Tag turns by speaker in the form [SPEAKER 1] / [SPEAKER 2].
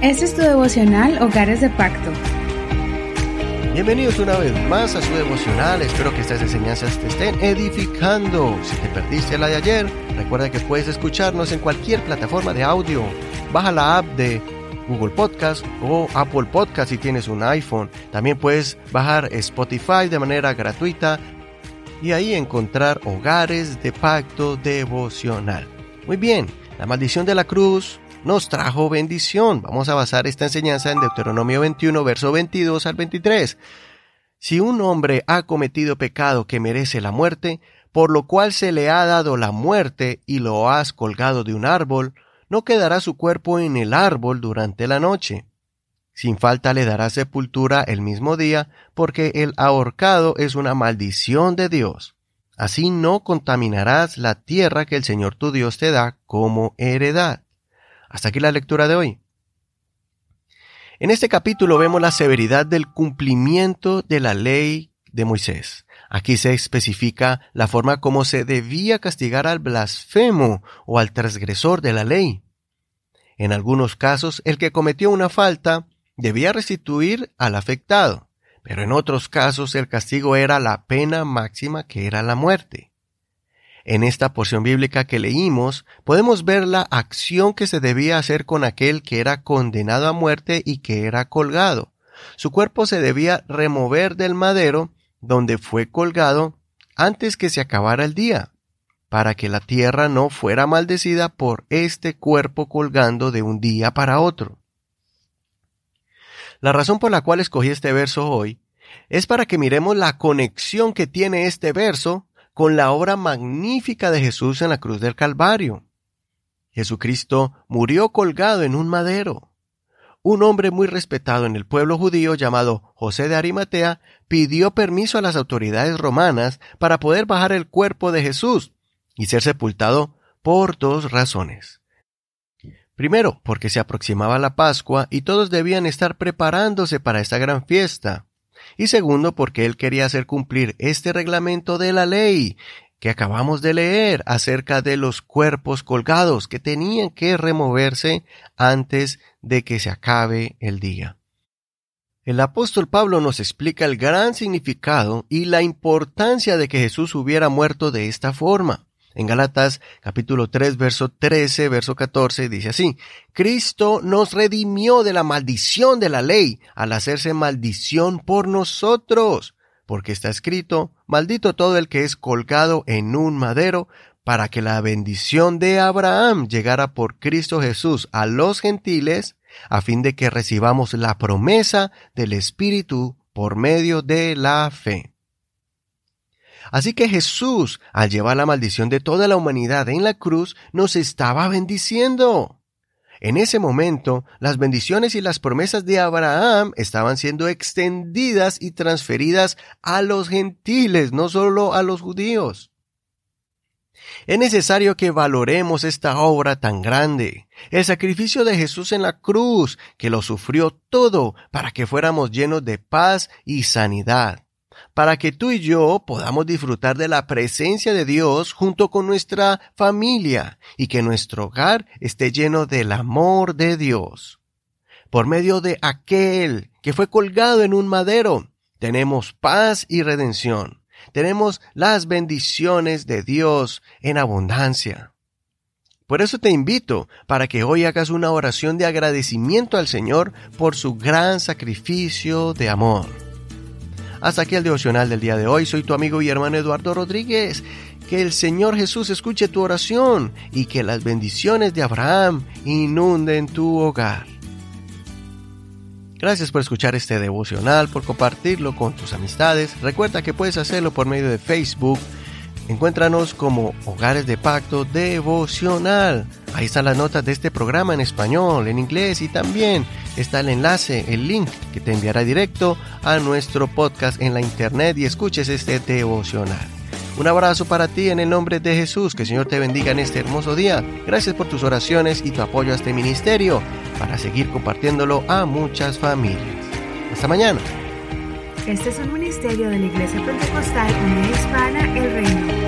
[SPEAKER 1] Este es tu devocional Hogares de Pacto.
[SPEAKER 2] Bienvenidos una vez más a su devocional. Espero que estas enseñanzas te estén edificando. Si te perdiste la de ayer, recuerda que puedes escucharnos en cualquier plataforma de audio. Baja la app de Google Podcast o Apple Podcast si tienes un iPhone. También puedes bajar Spotify de manera gratuita y ahí encontrar hogares de pacto devocional. Muy bien, la maldición de la cruz nos trajo bendición. Vamos a basar esta enseñanza en Deuteronomio 21, verso 22 al 23. Si un hombre ha cometido pecado que merece la muerte, por lo cual se le ha dado la muerte y lo has colgado de un árbol, no quedará su cuerpo en el árbol durante la noche. Sin falta le dará sepultura el mismo día, porque el ahorcado es una maldición de Dios. Así no contaminarás la tierra que el Señor tu Dios te da como heredad. Hasta aquí la lectura de hoy. En este capítulo vemos la severidad del cumplimiento de la ley de Moisés. Aquí se especifica la forma como se debía castigar al blasfemo o al transgresor de la ley. En algunos casos, el que cometió una falta debía restituir al afectado, pero en otros casos el castigo era la pena máxima que era la muerte. En esta porción bíblica que leímos, podemos ver la acción que se debía hacer con aquel que era condenado a muerte y que era colgado. Su cuerpo se debía remover del madero donde fue colgado antes que se acabara el día, para que la tierra no fuera maldecida por este cuerpo colgando de un día para otro. La razón por la cual escogí este verso hoy es para que miremos la conexión que tiene este verso con la obra magnífica de Jesús en la cruz del Calvario. Jesucristo murió colgado en un madero. Un hombre muy respetado en el pueblo judío llamado José de Arimatea pidió permiso a las autoridades romanas para poder bajar el cuerpo de Jesús y ser sepultado por dos razones. Primero, porque se aproximaba la Pascua y todos debían estar preparándose para esta gran fiesta y segundo porque él quería hacer cumplir este reglamento de la ley que acabamos de leer acerca de los cuerpos colgados que tenían que removerse antes de que se acabe el día. El apóstol Pablo nos explica el gran significado y la importancia de que Jesús hubiera muerto de esta forma. En Galatas capítulo 3 verso 13 verso 14 dice así, Cristo nos redimió de la maldición de la ley al hacerse maldición por nosotros, porque está escrito, maldito todo el que es colgado en un madero, para que la bendición de Abraham llegara por Cristo Jesús a los gentiles, a fin de que recibamos la promesa del Espíritu por medio de la fe. Así que Jesús, al llevar la maldición de toda la humanidad en la cruz, nos estaba bendiciendo. En ese momento, las bendiciones y las promesas de Abraham estaban siendo extendidas y transferidas a los gentiles, no solo a los judíos. Es necesario que valoremos esta obra tan grande, el sacrificio de Jesús en la cruz, que lo sufrió todo para que fuéramos llenos de paz y sanidad para que tú y yo podamos disfrutar de la presencia de Dios junto con nuestra familia y que nuestro hogar esté lleno del amor de Dios. Por medio de aquel que fue colgado en un madero, tenemos paz y redención. Tenemos las bendiciones de Dios en abundancia. Por eso te invito para que hoy hagas una oración de agradecimiento al Señor por su gran sacrificio de amor. Hasta aquí el devocional del día de hoy. Soy tu amigo y hermano Eduardo Rodríguez. Que el Señor Jesús escuche tu oración y que las bendiciones de Abraham inunden tu hogar. Gracias por escuchar este devocional, por compartirlo con tus amistades. Recuerda que puedes hacerlo por medio de Facebook. Encuéntranos como Hogares de Pacto Devocional. Ahí están las notas de este programa en español, en inglés y también está el enlace, el link que te enviará directo a nuestro podcast en la internet y escuches este devocional. Un abrazo para ti en el nombre de Jesús. Que el Señor te bendiga en este hermoso día. Gracias por tus oraciones y tu apoyo a este ministerio para seguir compartiéndolo a muchas familias. Hasta mañana.
[SPEAKER 1] Este es un ministerio de la Iglesia Pentecostal Unida Hispana El Reino.